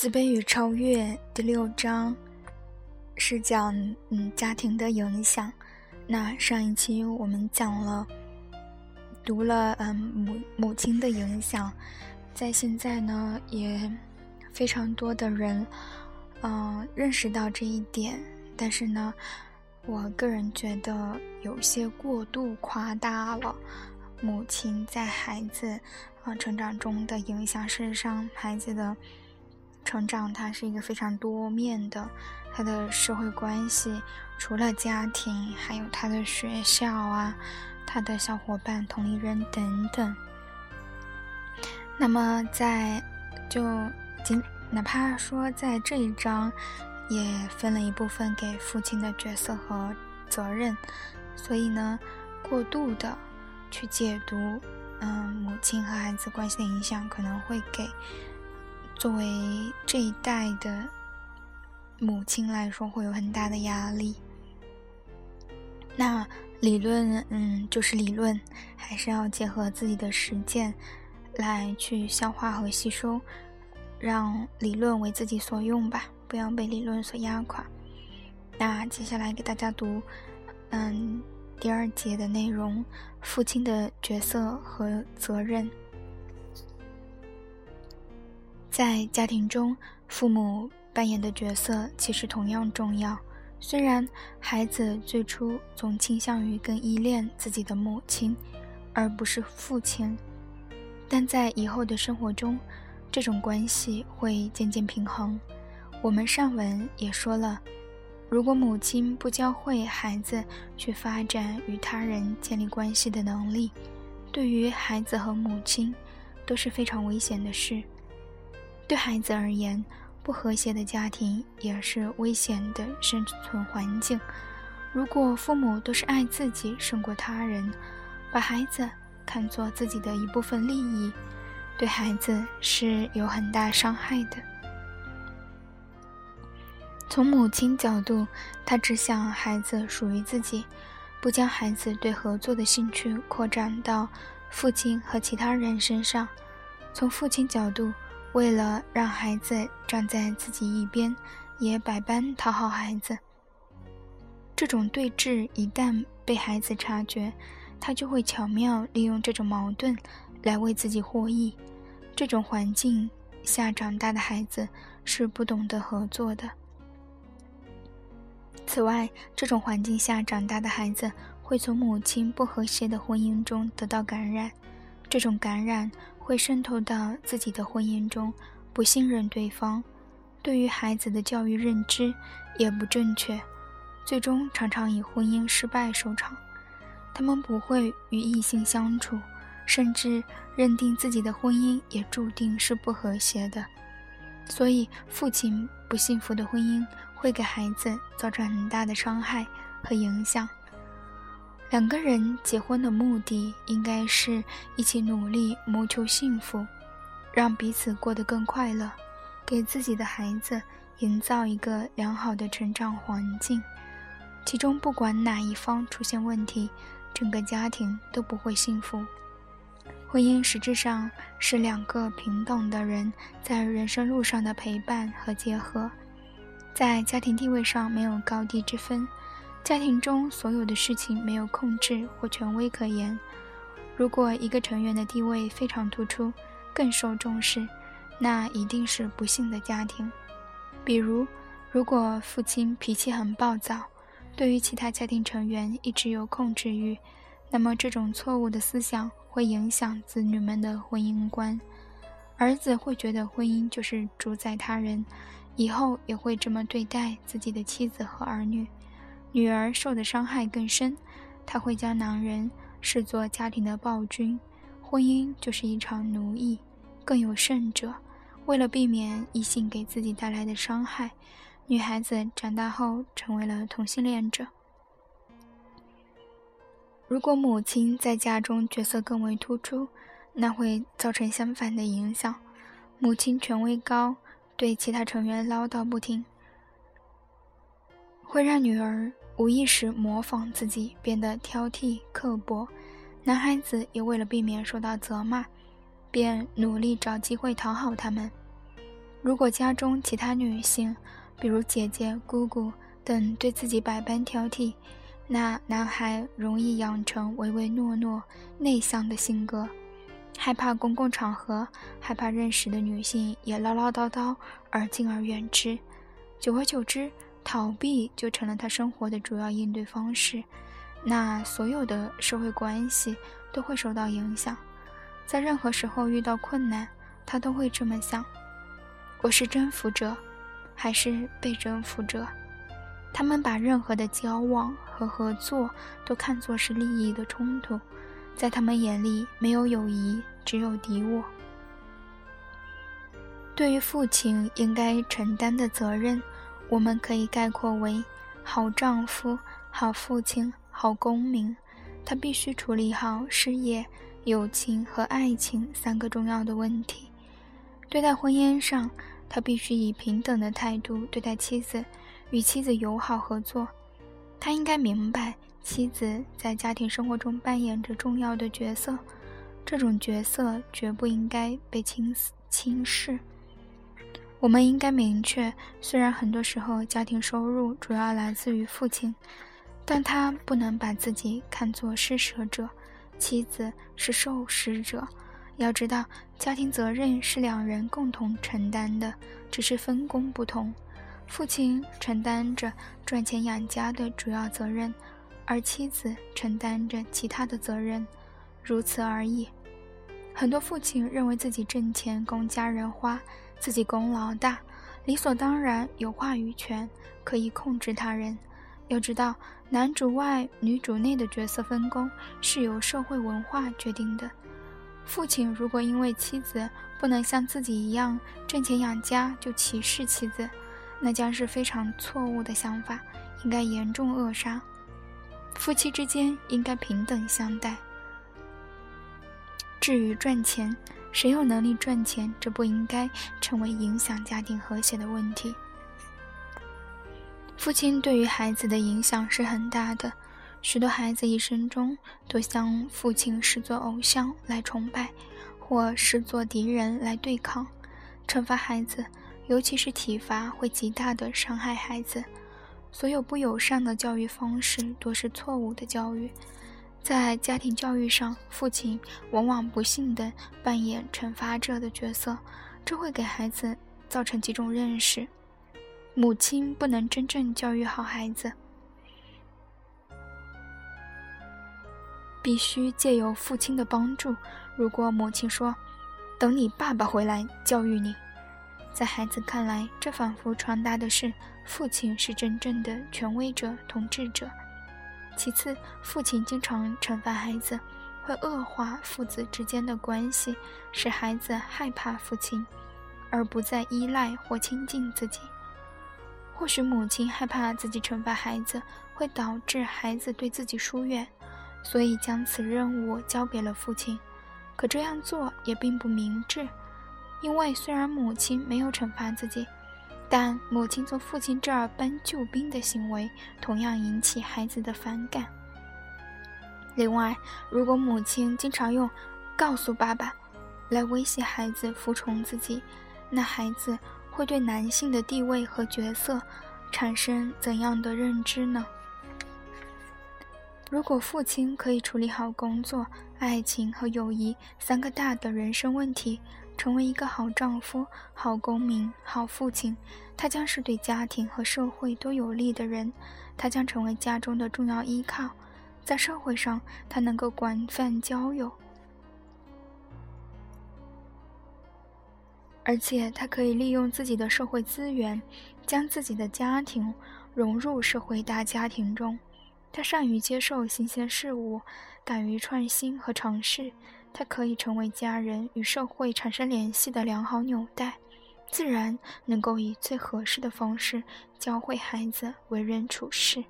自卑与超越第六章是讲嗯家庭的影响。那上一期我们讲了读了嗯母母亲的影响，在现在呢也非常多的人嗯认识到这一点，但是呢，我个人觉得有些过度夸大了母亲在孩子啊成长中的影响。事实上，孩子的。成长，它是一个非常多面的，他的社会关系除了家庭，还有他的学校啊，他的小伙伴、同龄人等等。那么，在就仅哪怕说在这一章，也分了一部分给父亲的角色和责任，所以呢，过度的去解读，嗯，母亲和孩子关系的影响，可能会给。作为这一代的母亲来说，会有很大的压力。那理论，嗯，就是理论，还是要结合自己的实践来去消化和吸收，让理论为自己所用吧，不要被理论所压垮。那接下来给大家读，嗯，第二节的内容：父亲的角色和责任。在家庭中，父母扮演的角色其实同样重要。虽然孩子最初总倾向于更依恋自己的母亲，而不是父亲，但在以后的生活中，这种关系会渐渐平衡。我们上文也说了，如果母亲不教会孩子去发展与他人建立关系的能力，对于孩子和母亲都是非常危险的事。对孩子而言，不和谐的家庭也是危险的生存环境。如果父母都是爱自己胜过他人，把孩子看作自己的一部分利益，对孩子是有很大伤害的。从母亲角度，她只想孩子属于自己，不将孩子对合作的兴趣扩展到父亲和其他人身上。从父亲角度，为了让孩子站在自己一边，也百般讨好孩子。这种对峙一旦被孩子察觉，他就会巧妙利用这种矛盾来为自己获益。这种环境下长大的孩子是不懂得合作的。此外，这种环境下长大的孩子会从母亲不和谐的婚姻中得到感染，这种感染。会渗透到自己的婚姻中，不信任对方，对于孩子的教育认知也不正确，最终常常以婚姻失败收场。他们不会与异性相处，甚至认定自己的婚姻也注定是不和谐的。所以，父亲不幸福的婚姻会给孩子造成很大的伤害和影响。两个人结婚的目的应该是一起努力谋求幸福，让彼此过得更快乐，给自己的孩子营造一个良好的成长环境。其中不管哪一方出现问题，整个家庭都不会幸福。婚姻实质上是两个平等的人在人生路上的陪伴和结合，在家庭地位上没有高低之分。家庭中所有的事情没有控制或权威可言。如果一个成员的地位非常突出，更受重视，那一定是不幸的家庭。比如，如果父亲脾气很暴躁，对于其他家庭成员一直有控制欲，那么这种错误的思想会影响子女们的婚姻观。儿子会觉得婚姻就是主宰他人，以后也会这么对待自己的妻子和儿女。女儿受的伤害更深，她会将男人视作家庭的暴君，婚姻就是一场奴役。更有甚者，为了避免异性给自己带来的伤害，女孩子长大后成为了同性恋者。如果母亲在家中角色更为突出，那会造成相反的影响：母亲权威高，对其他成员唠叨不停，会让女儿。无意识模仿自己，变得挑剔刻薄。男孩子也为了避免受到责骂，便努力找机会讨好他们。如果家中其他女性，比如姐姐、姑姑等对自己百般挑剔，那男孩容易养成唯唯诺诺、内向的性格，害怕公共场合，害怕认识的女性也唠唠叨叨，而敬而远之。久而久之，逃避就成了他生活的主要应对方式。那所有的社会关系都会受到影响。在任何时候遇到困难，他都会这么想：我是征服者，还是被征服者？他们把任何的交往和合作都看作是利益的冲突，在他们眼里没有友谊，只有敌我。对于父亲应该承担的责任，我们可以概括为：好丈夫、好父亲、好公民。他必须处理好事业。友情和爱情三个重要的问题。对待婚姻上，他必须以平等的态度对待妻子，与妻子友好合作。他应该明白，妻子在家庭生活中扮演着重要的角色，这种角色绝不应该被轻轻视。我们应该明确，虽然很多时候家庭收入主要来自于父亲，但他不能把自己看作施舍者。妻子是受施者，要知道，家庭责任是两人共同承担的，只是分工不同。父亲承担着赚钱养家的主要责任，而妻子承担着其他的责任，如此而已。很多父亲认为自己挣钱供家人花，自己功劳大，理所当然有话语权，可以控制他人。要知道，男主外女主内的角色分工是由社会文化决定的。父亲如果因为妻子不能像自己一样挣钱养家就歧视妻子，那将是非常错误的想法，应该严重扼杀。夫妻之间应该平等相待。至于赚钱，谁有能力赚钱，这不应该成为影响家庭和谐的问题。父亲对于孩子的影响是很大的，许多孩子一生中都将父亲视作偶像来崇拜，或视作敌人来对抗。惩罚孩子，尤其是体罚，会极大的伤害孩子。所有不友善的教育方式都是错误的教育。在家庭教育上，父亲往往不幸地扮演惩罚者的角色，这会给孩子造成几种认识。母亲不能真正教育好孩子，必须借由父亲的帮助。如果母亲说：“等你爸爸回来教育你”，在孩子看来，这仿佛传达的是父亲是真正的权威者、统治者。其次，父亲经常惩罚孩子，会恶化父子之间的关系，使孩子害怕父亲，而不再依赖或亲近自己。或许母亲害怕自己惩罚孩子会导致孩子对自己疏远，所以将此任务交给了父亲。可这样做也并不明智，因为虽然母亲没有惩罚自己，但母亲从父亲这儿搬救兵的行为同样引起孩子的反感。另外，如果母亲经常用“告诉爸爸”来威胁孩子服从自己，那孩子。会对男性的地位和角色产生怎样的认知呢？如果父亲可以处理好工作、爱情和友谊三个大的人生问题，成为一个好丈夫、好公民、好父亲，他将是对家庭和社会都有利的人。他将成为家中的重要依靠，在社会上，他能够广泛交友。而且他可以利用自己的社会资源，将自己的家庭融入社会大家庭中。他善于接受新鲜事物，敢于创新和尝试。它可以成为家人与社会产生联系的良好纽带，自然能够以最合适的方式教会孩子为人处事。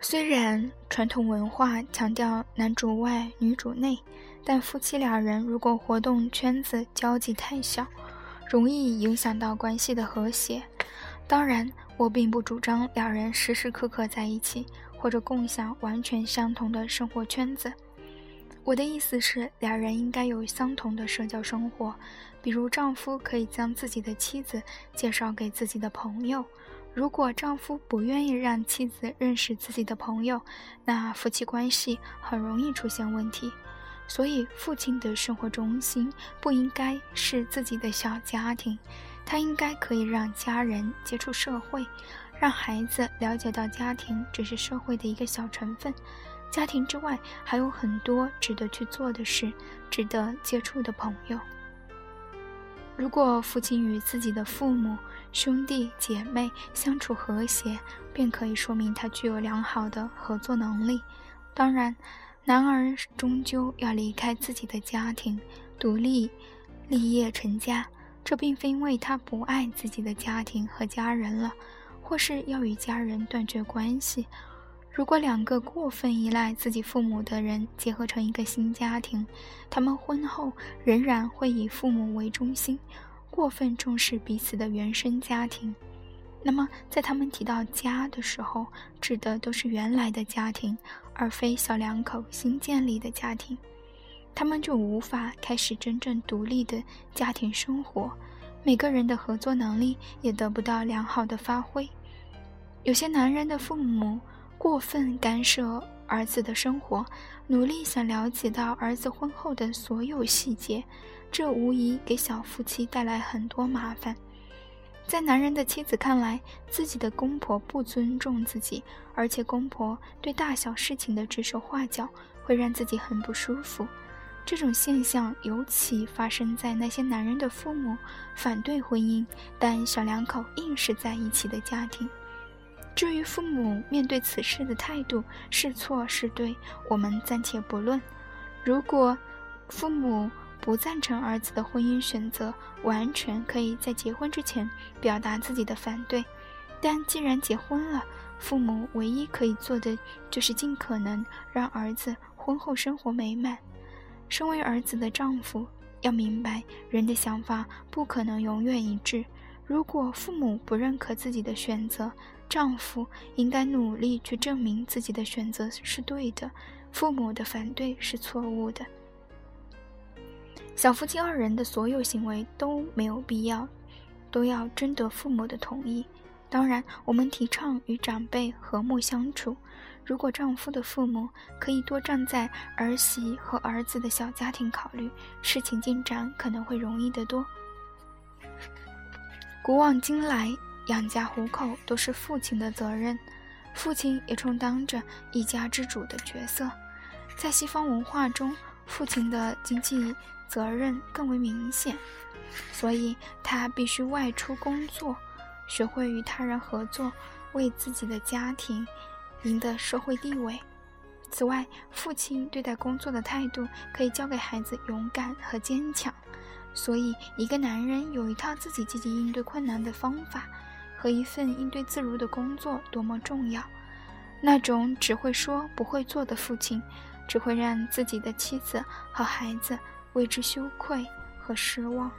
虽然传统文化强调男主外女主内。但夫妻俩人如果活动圈子交集太小，容易影响到关系的和谐。当然，我并不主张两人时时刻刻在一起，或者共享完全相同的生活圈子。我的意思是，两人应该有相同的社交生活，比如丈夫可以将自己的妻子介绍给自己的朋友。如果丈夫不愿意让妻子认识自己的朋友，那夫妻关系很容易出现问题。所以，父亲的生活中心不应该是自己的小家庭，他应该可以让家人接触社会，让孩子了解到家庭只是社会的一个小成分。家庭之外还有很多值得去做的事，值得接触的朋友。如果父亲与自己的父母、兄弟姐妹相处和谐，便可以说明他具有良好的合作能力。当然，男儿终究要离开自己的家庭，独立立业成家。这并非因为他不爱自己的家庭和家人了，或是要与家人断绝关系。如果两个过分依赖自己父母的人结合成一个新家庭，他们婚后仍然会以父母为中心，过分重视彼此的原生家庭。那么，在他们提到家的时候，指的都是原来的家庭，而非小两口新建立的家庭。他们就无法开始真正独立的家庭生活，每个人的合作能力也得不到良好的发挥。有些男人的父母。过分干涉儿子的生活，努力想了解到儿子婚后的所有细节，这无疑给小夫妻带来很多麻烦。在男人的妻子看来，自己的公婆不尊重自己，而且公婆对大小事情的指手画脚，会让自己很不舒服。这种现象尤其发生在那些男人的父母反对婚姻，但小两口硬是在一起的家庭。至于父母面对此事的态度是错是对，我们暂且不论。如果父母不赞成儿子的婚姻选择，完全可以在结婚之前表达自己的反对。但既然结婚了，父母唯一可以做的就是尽可能让儿子婚后生活美满。身为儿子的丈夫，要明白人的想法不可能永远一致。如果父母不认可自己的选择，丈夫应该努力去证明自己的选择是对的，父母的反对是错误的。小夫妻二人的所有行为都没有必要，都要征得父母的同意。当然，我们提倡与长辈和睦相处。如果丈夫的父母可以多站在儿媳和儿子的小家庭考虑，事情进展可能会容易得多。古往今来。养家糊口都是父亲的责任，父亲也充当着一家之主的角色。在西方文化中，父亲的经济责任更为明显，所以他必须外出工作，学会与他人合作，为自己的家庭赢得社会地位。此外，父亲对待工作的态度可以教给孩子勇敢和坚强。所以，一个男人有一套自己积极应对困难的方法。和一份应对自如的工作多么重要！那种只会说不会做的父亲，只会让自己的妻子和孩子为之羞愧和失望。